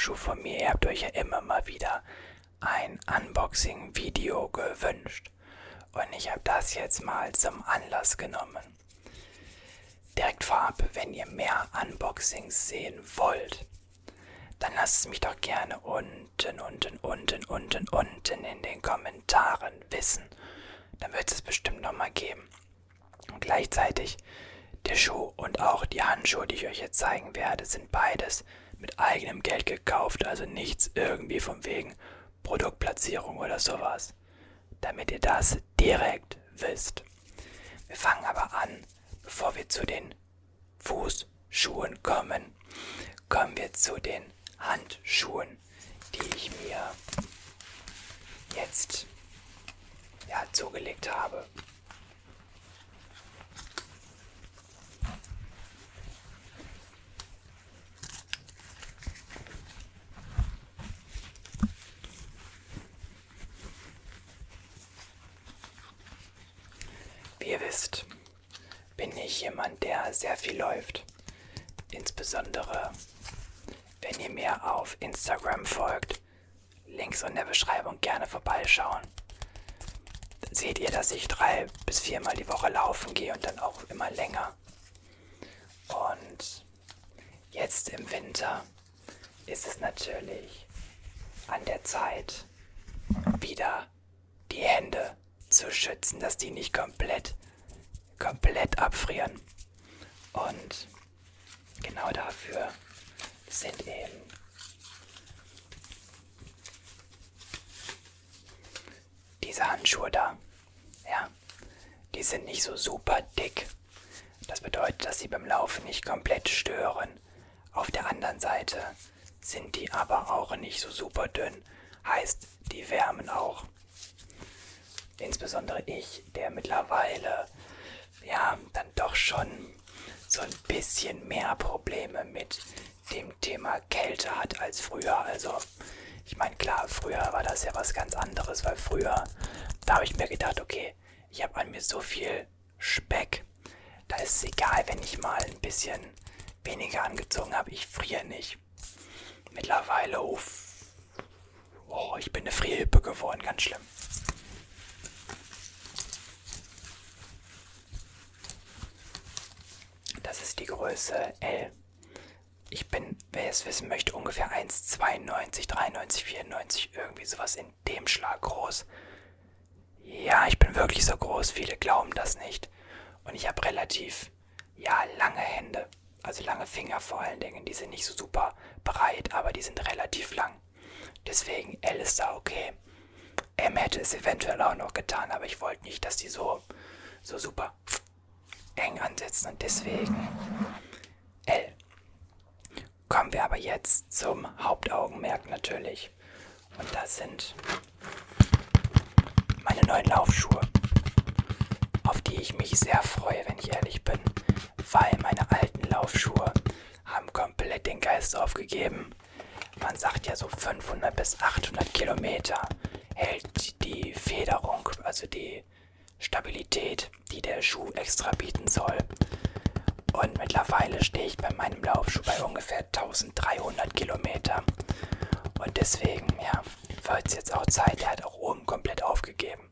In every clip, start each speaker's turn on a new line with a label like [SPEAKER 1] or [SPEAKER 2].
[SPEAKER 1] Laufschuh von mir. Ihr habt euch ja immer mal wieder ein Unboxing-Video gewünscht. Und ich habe das jetzt mal zum Anlass genommen. Direkt vorab, wenn ihr mehr Unboxings sehen wollt, dann lasst es mich doch gerne unten, unten, unten, unten, unten in den Kommentaren wissen. Dann wird es bestimmt nochmal geben. Und gleichzeitig der Schuh und auch die Handschuhe, die ich euch jetzt zeigen werde, sind beides mit eigenem Geld gekauft, also nichts irgendwie von wegen Produktplatzierung oder sowas. Damit ihr das direkt wisst. Wir fangen aber an, bevor wir zu den Fußschuhen kommen, kommen wir zu den Handschuhen, die ich mir jetzt ja, zugelegt habe. Wie ihr wisst, bin ich jemand, der sehr viel läuft. Insbesondere wenn ihr mir auf Instagram folgt, Links in der Beschreibung gerne vorbeischauen. Seht ihr, dass ich drei bis viermal die Woche laufen gehe und dann auch immer länger. Und jetzt im Winter ist es natürlich an der Zeit, wieder die Hände zu schützen, dass die nicht komplett, komplett abfrieren. Und genau dafür sind eben diese Handschuhe da. Ja, die sind nicht so super dick. Das bedeutet, dass sie beim Laufen nicht komplett stören. Auf der anderen Seite sind die aber auch nicht so super dünn. Heißt, die wärmen auch. Insbesondere ich, der mittlerweile ja dann doch schon so ein bisschen mehr Probleme mit dem Thema Kälte hat als früher. Also ich meine, klar, früher war das ja was ganz anderes, weil früher, da habe ich mir gedacht, okay, ich habe an mir so viel Speck, da ist es egal, wenn ich mal ein bisschen weniger angezogen habe, ich friere nicht. Mittlerweile, uff, oh, ich bin eine Frierhippe geworden, ganz schlimm. Das ist die Größe L. Ich bin, wer es wissen möchte, ungefähr 1,92, 93, 94, irgendwie sowas in dem Schlag groß. Ja, ich bin wirklich so groß, viele glauben das nicht. Und ich habe relativ, ja, lange Hände. Also lange Finger vor allen Dingen. Die sind nicht so super breit, aber die sind relativ lang. Deswegen L ist da okay. M hätte es eventuell auch noch getan, aber ich wollte nicht, dass die so, so super eng ansetzen. Und deswegen L. Kommen wir aber jetzt zum Hauptaugenmerk natürlich. Und das sind meine neuen Laufschuhe, auf die ich mich sehr freue, wenn ich ehrlich bin, weil meine alten Laufschuhe haben komplett den Geist aufgegeben. Man sagt ja so 500 bis 800 Kilometer hält die Federung, also die Stabilität, die der Schuh extra bieten soll. Und mittlerweile stehe ich bei meinem Laufschuh bei ungefähr 1300 Kilometer. Und deswegen, ja, wird es jetzt auch Zeit. Er hat auch oben komplett aufgegeben.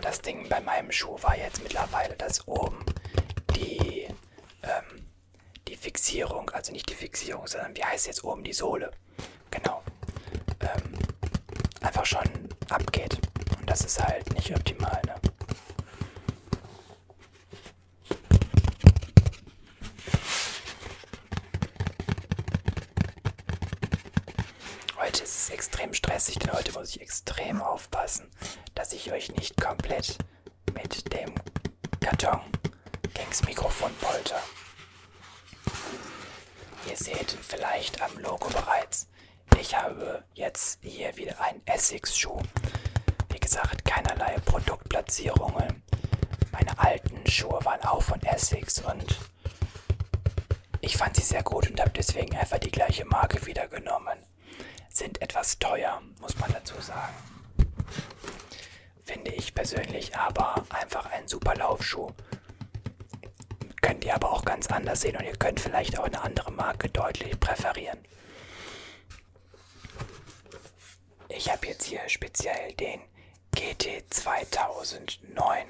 [SPEAKER 1] Das Ding bei meinem Schuh war jetzt mittlerweile, dass oben die, die Fixierung, also nicht die Fixierung, sondern wie heißt jetzt oben die Sohle? Genau. Ähm, einfach schon abgeht. Und das ist halt nicht optimal, ne? Heute ist es extrem stressig, denn heute muss ich extrem aufpassen, dass ich euch nicht komplett mit dem Karton gegens Mikrofon polter. Seht vielleicht am Logo bereits, ich habe jetzt hier wieder einen Essex-Schuh. Wie gesagt, keinerlei Produktplatzierungen. Meine alten Schuhe waren auch von Essex und ich fand sie sehr gut und habe deswegen einfach die gleiche Marke wieder genommen. Sind etwas teuer, muss man dazu sagen. Finde ich persönlich aber einfach ein super Laufschuh. Könnt aber auch ganz anders sehen und ihr könnt vielleicht auch eine andere Marke deutlich präferieren. Ich habe jetzt hier speziell den GT 2009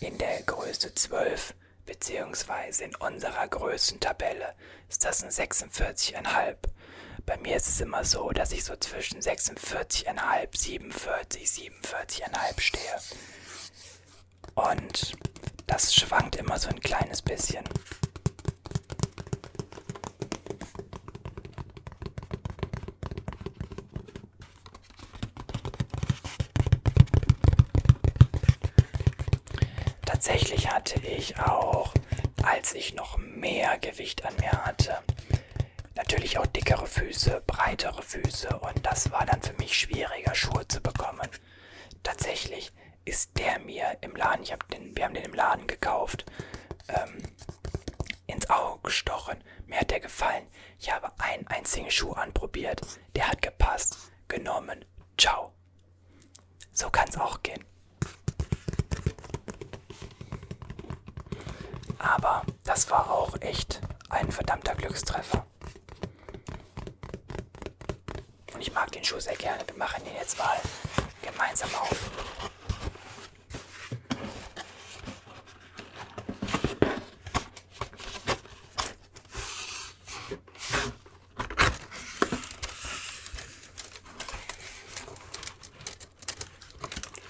[SPEAKER 1] in der Größe 12 beziehungsweise in unserer Größentabelle ist das ein 46,5. Bei mir ist es immer so, dass ich so zwischen 46,5, 47, 47,5 stehe. Und das schwankt immer so ein kleines bisschen. Tatsächlich hatte ich auch, als ich noch mehr Gewicht an mir hatte, natürlich auch dickere Füße, breitere Füße und das war dann für mich schwieriger, Schuhe zu bekommen. Tatsächlich ist der mir im Laden, ich hab den, wir haben den im Laden gekauft, ähm, ins Auge gestochen. Mir hat der gefallen. Ich habe einen einzigen Schuh anprobiert. Der hat gepasst. Genommen. Ciao. So kann es auch gehen. Aber das war auch echt ein verdammter Glückstreffer. Und ich mag den Schuh sehr gerne. Wir machen ihn jetzt mal gemeinsam auf.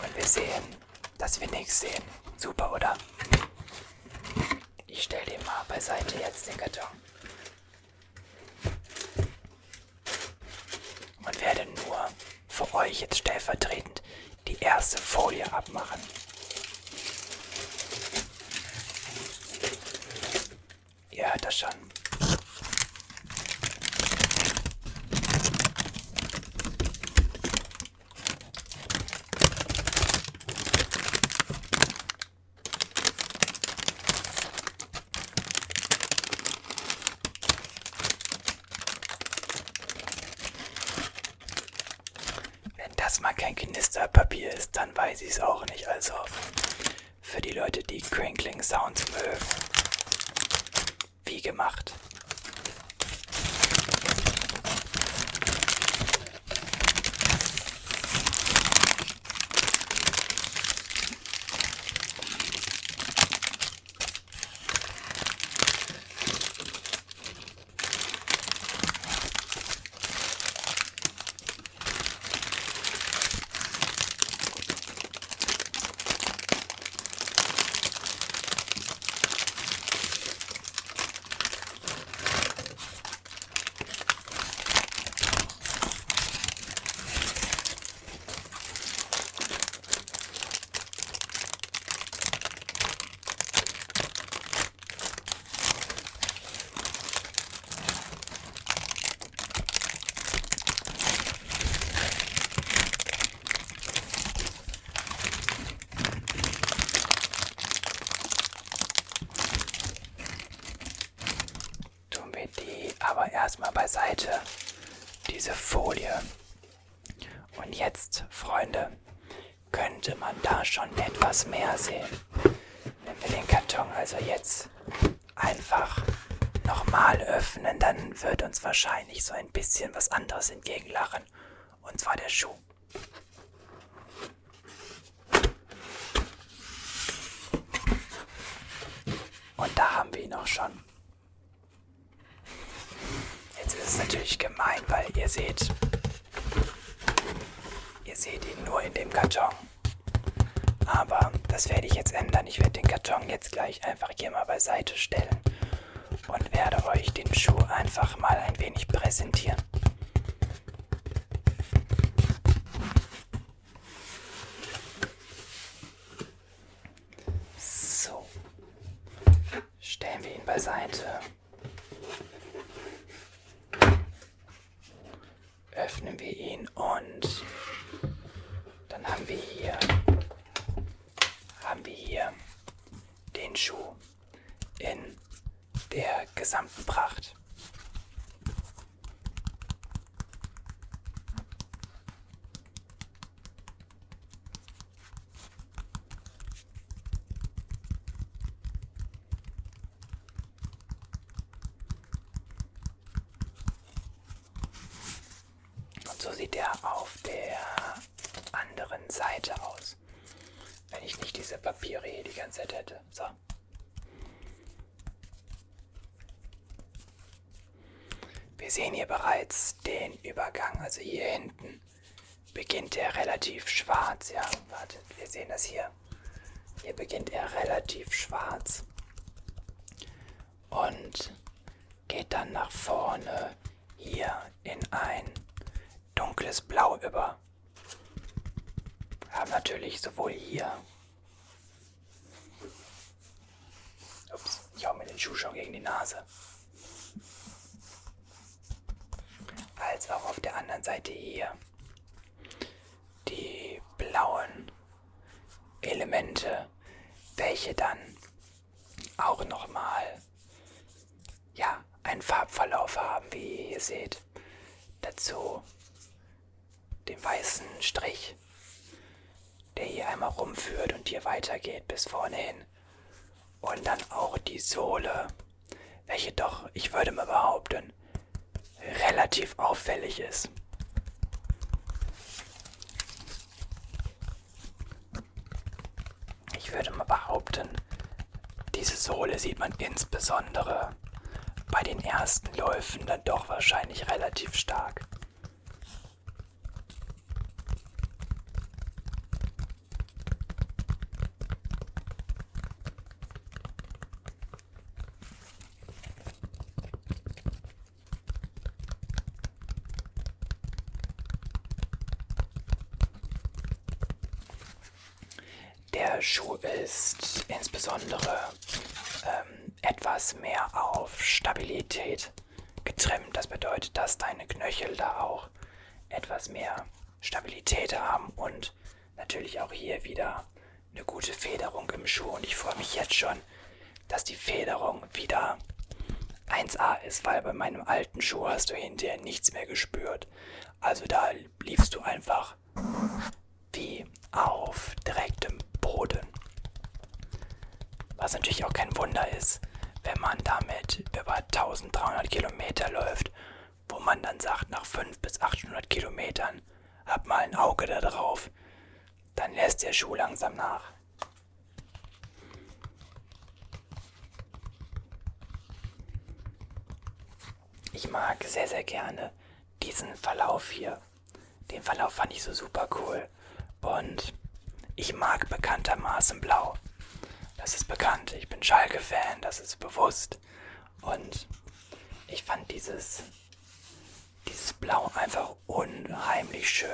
[SPEAKER 1] Und wir sehen, dass wir nichts sehen. Super, oder? Ich stelle den mal beiseite jetzt den Karton. Und werde nur für euch jetzt stellvertretend die erste Folie abmachen. Ihr hört das schon. Wenn das mal kein Knisterpapier ist, dann weiß ich es auch nicht. Also für die Leute, die Crinkling Sounds mögen. Wie gemacht. Tun wir die aber erstmal beiseite, diese Folie. Und jetzt, Freunde, könnte man da schon etwas mehr sehen. Wenn wir den Karton also jetzt einfach nochmal öffnen, dann wird uns wahrscheinlich so ein bisschen was anderes entgegenlachen. Und zwar der Schuh. Und da haben wir ihn auch schon. Jetzt ist es natürlich gemein, weil ihr seht, ihr seht ihn nur in dem Karton. Aber das werde ich jetzt ändern. Ich werde den Karton jetzt gleich einfach hier mal beiseite stellen und werde euch den Schuh einfach mal ein wenig präsentieren. So. Stellen wir ihn beiseite. Öffnen wir ihn und dann haben wir hier haben wir hier den Schuh. in der gesamten Pracht. Und so sieht er auf der anderen Seite aus. Wenn ich nicht diese Papiere hier die ganze Zeit hätte. So. Wir sehen hier bereits den Übergang. Also hier hinten beginnt er relativ schwarz. Ja, wartet, wir sehen das hier. Hier beginnt er relativ schwarz. Und geht dann nach vorne hier in ein dunkles Blau über. Haben natürlich sowohl hier. Ups, ich hau mir den Schuh schon gegen die Nase. Als auch auf der anderen Seite hier die blauen Elemente, welche dann auch nochmal ja, einen Farbverlauf haben, wie ihr hier seht. Dazu den weißen Strich, der hier einmal rumführt und hier weitergeht bis vorne hin. Und dann auch die Sohle, welche doch, ich würde mal behaupten, relativ auffällig ist. Ich würde mal behaupten, diese Sohle sieht man insbesondere bei den ersten Läufen dann doch wahrscheinlich relativ stark. Schuh ist insbesondere ähm, etwas mehr auf Stabilität getrimmt. Das bedeutet, dass deine Knöchel da auch etwas mehr Stabilität haben und natürlich auch hier wieder eine gute Federung im Schuh. Und ich freue mich jetzt schon, dass die Federung wieder 1A ist, weil bei meinem alten Schuh hast du hinterher nichts mehr gespürt. Also da liefst du einfach wie auf direktem Boden. Was natürlich auch kein Wunder ist, wenn man damit über 1300 Kilometer läuft, wo man dann sagt, nach 500 bis 800 Kilometern, hab mal ein Auge da drauf, dann lässt der Schuh langsam nach. Ich mag sehr, sehr gerne diesen Verlauf hier. Den Verlauf fand ich so super cool. Und ich mag bekanntermaßen Blau. Das ist bekannt. Ich bin Schalke-Fan, das ist bewusst. Und ich fand dieses, dieses Blau einfach unheimlich schön.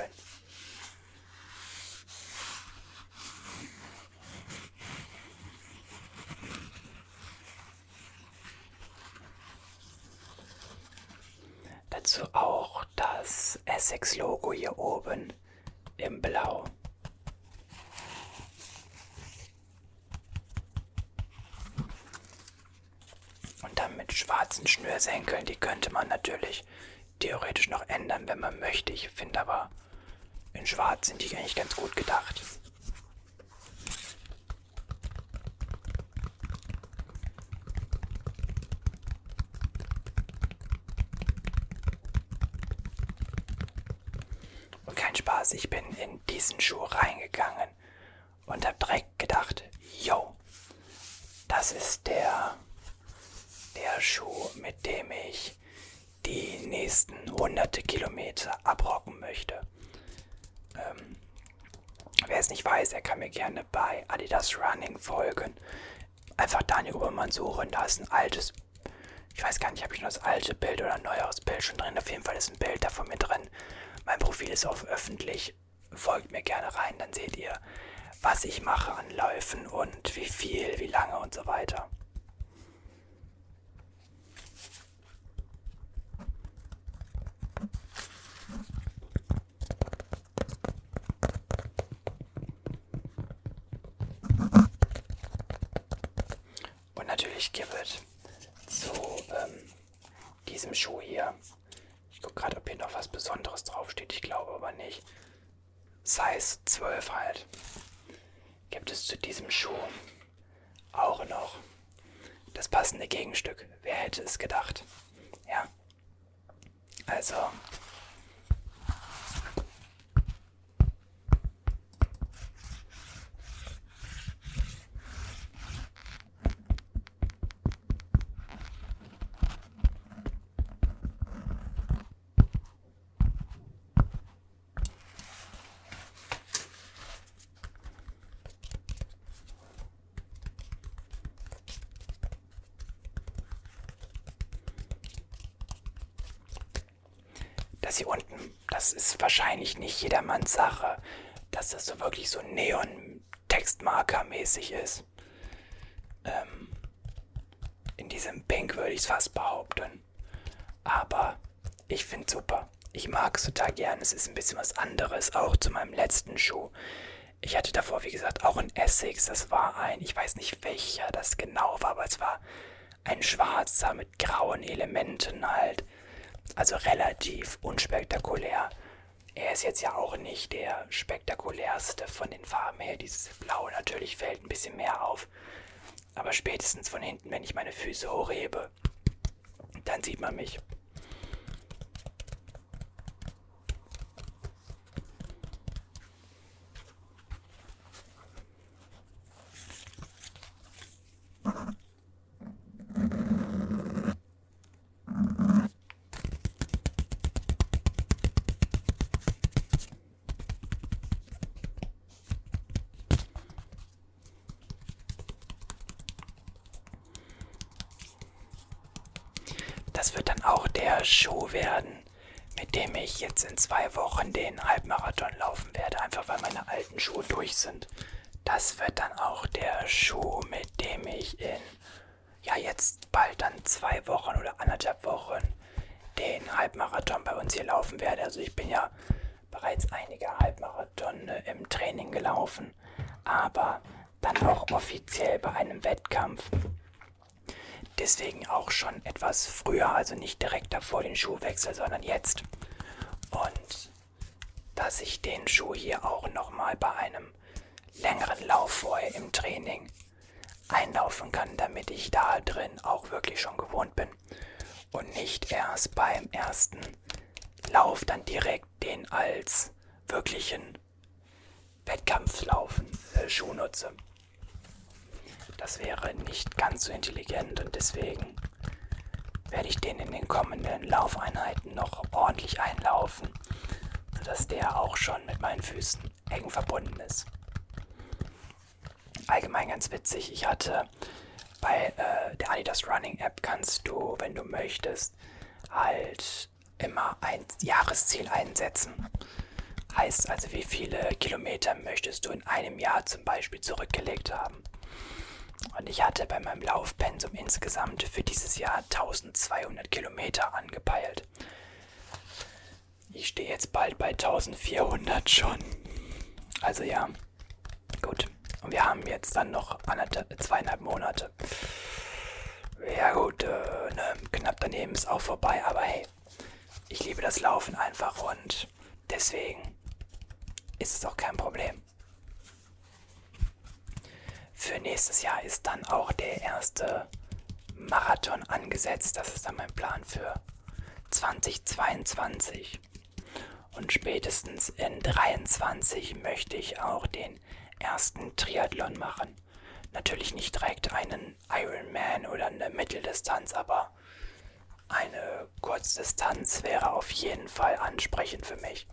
[SPEAKER 1] Dazu auch das Essex-Logo hier oben im Blau. Und dann mit schwarzen Schnürsenkeln, die könnte man natürlich theoretisch noch ändern, wenn man möchte. Ich finde aber, in schwarz sind die eigentlich ganz gut gedacht. Und kein Spaß, ich bin in diesen Schuh reingegangen und habe direkt gedacht, yo, das ist der, der Schuh, mit dem ich die nächsten hunderte Kilometer abrocken möchte. Ähm, wer es nicht weiß, er kann mir gerne bei Adidas Running folgen. Einfach Daniel Obermann suchen, da ist ein altes, ich weiß gar nicht, habe ich nur das alte Bild oder ein neueres Bild schon drin. Auf jeden Fall ist ein Bild davon mir drin. Mein Profil ist auf öffentlich. Folgt mir gerne rein, dann seht ihr, was ich mache an Läufen und wie viel, wie lange und so weiter. Ich gebe zu ähm, diesem Schuh hier. Ich gucke gerade, ob hier noch was Besonderes draufsteht. Ich glaube aber nicht. Size 12 halt. Gibt es zu diesem Schuh auch noch das passende Gegenstück. Wer hätte es gedacht? Ja. Also, Das hier unten, das ist wahrscheinlich nicht jedermanns Sache, dass das so wirklich so Neon-Textmarker-mäßig ist. Ähm, in diesem Pink würde ich es fast behaupten. Aber ich finde super. Ich mag es total gern. Es ist ein bisschen was anderes, auch zu meinem letzten Schuh. Ich hatte davor, wie gesagt, auch ein Essex. Das war ein, ich weiß nicht welcher das genau war, aber es war ein schwarzer mit grauen Elementen halt. Also relativ unspektakulär. Er ist jetzt ja auch nicht der spektakulärste von den Farben her. Dieses Blau natürlich fällt ein bisschen mehr auf. Aber spätestens von hinten, wenn ich meine Füße hochhebe, dann sieht man mich. Das wird dann auch der Schuh werden, mit dem ich jetzt in zwei Wochen den Halbmarathon laufen werde, einfach weil meine alten Schuhe durch sind. Das wird dann auch der Schuh, mit dem ich in, ja jetzt bald dann zwei Wochen oder anderthalb Wochen den Halbmarathon bei uns hier laufen werde. Also ich bin ja bereits einige Halbmarathon im Training gelaufen, aber dann auch offiziell bei einem Wettkampf. Deswegen auch schon etwas früher, also nicht direkt davor den Schuhwechsel, sondern jetzt. Und dass ich den Schuh hier auch nochmal bei einem längeren Lauf vorher im Training einlaufen kann, damit ich da drin auch wirklich schon gewohnt bin und nicht erst beim ersten Lauf dann direkt den als wirklichen Wettkampflaufen äh, Schuh nutze. Das wäre nicht ganz so intelligent und deswegen werde ich den in den kommenden Laufeinheiten noch ordentlich einlaufen, sodass der auch schon mit meinen Füßen eng verbunden ist. Allgemein ganz witzig, ich hatte bei äh, der Adidas Running App kannst du, wenn du möchtest, halt immer ein Jahresziel einsetzen. Heißt also, wie viele Kilometer möchtest du in einem Jahr zum Beispiel zurückgelegt haben. Und ich hatte bei meinem Laufpensum insgesamt für dieses Jahr 1200 Kilometer angepeilt. Ich stehe jetzt bald bei 1400 schon. Also ja, gut. Und wir haben jetzt dann noch zweieinhalb Monate. Ja gut, äh, ne, knapp daneben ist auch vorbei, aber hey, ich liebe das Laufen einfach und deswegen ist es auch kein Problem. Für nächstes Jahr ist dann auch der erste Marathon angesetzt. Das ist dann mein Plan für 2022. Und spätestens in 2023 möchte ich auch den ersten Triathlon machen. Natürlich nicht direkt einen Ironman oder eine Mitteldistanz, aber eine Kurzdistanz wäre auf jeden Fall ansprechend für mich.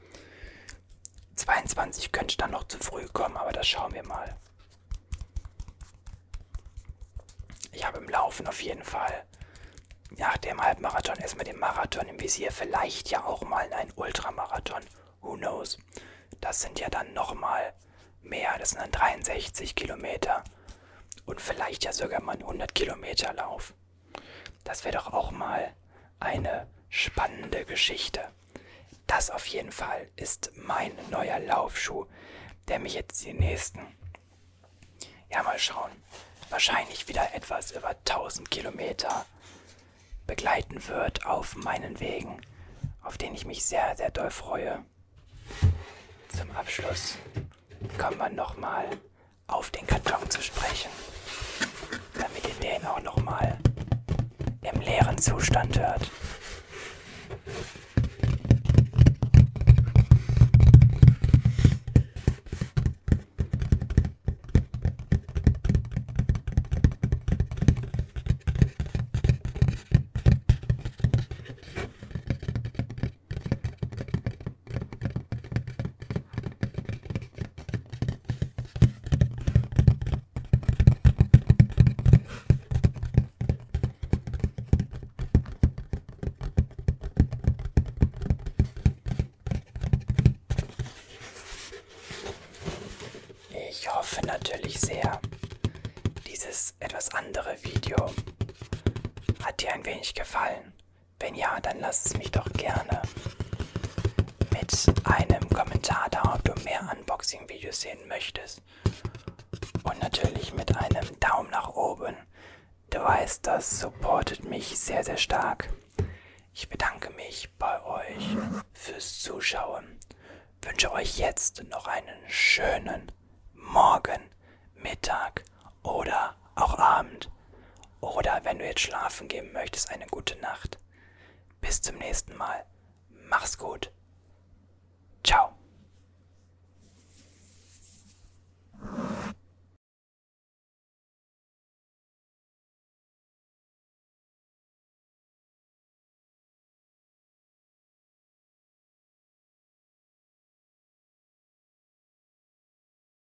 [SPEAKER 1] 22 könnte dann noch zu früh kommen, aber das schauen wir mal. Ich habe im Laufen auf jeden Fall nach dem Halbmarathon erstmal den Marathon im Visier, vielleicht ja auch mal ein Ultramarathon. Who knows? Das sind ja dann nochmal mehr, das sind dann 63 Kilometer und vielleicht ja sogar mal ein 100 Kilometer Lauf. Das wäre doch auch mal eine spannende Geschichte. Das auf jeden Fall ist mein neuer Laufschuh, der mich jetzt die nächsten, ja mal schauen, wahrscheinlich wieder etwas über 1000 Kilometer begleiten wird auf meinen Wegen, auf denen ich mich sehr, sehr doll freue. Zum Abschluss kommen wir nochmal auf den Karton zu sprechen, damit ihr den auch nochmal im leeren Zustand hört. Ich hoffe natürlich sehr, dieses etwas andere Video hat dir ein wenig gefallen. Wenn ja, dann lass es mich doch gerne mit einem Kommentar da, ob du mehr Unboxing-Videos sehen möchtest. Und natürlich mit einem Daumen nach oben. Du weißt, das supportet mich sehr, sehr stark. Ich bedanke mich bei euch fürs Zuschauen. Wünsche euch jetzt noch einen schönen Morgen, Mittag oder auch Abend. Oder wenn du jetzt schlafen gehen möchtest, eine gute Nacht. Bis zum nächsten Mal. Mach's gut. Ciao.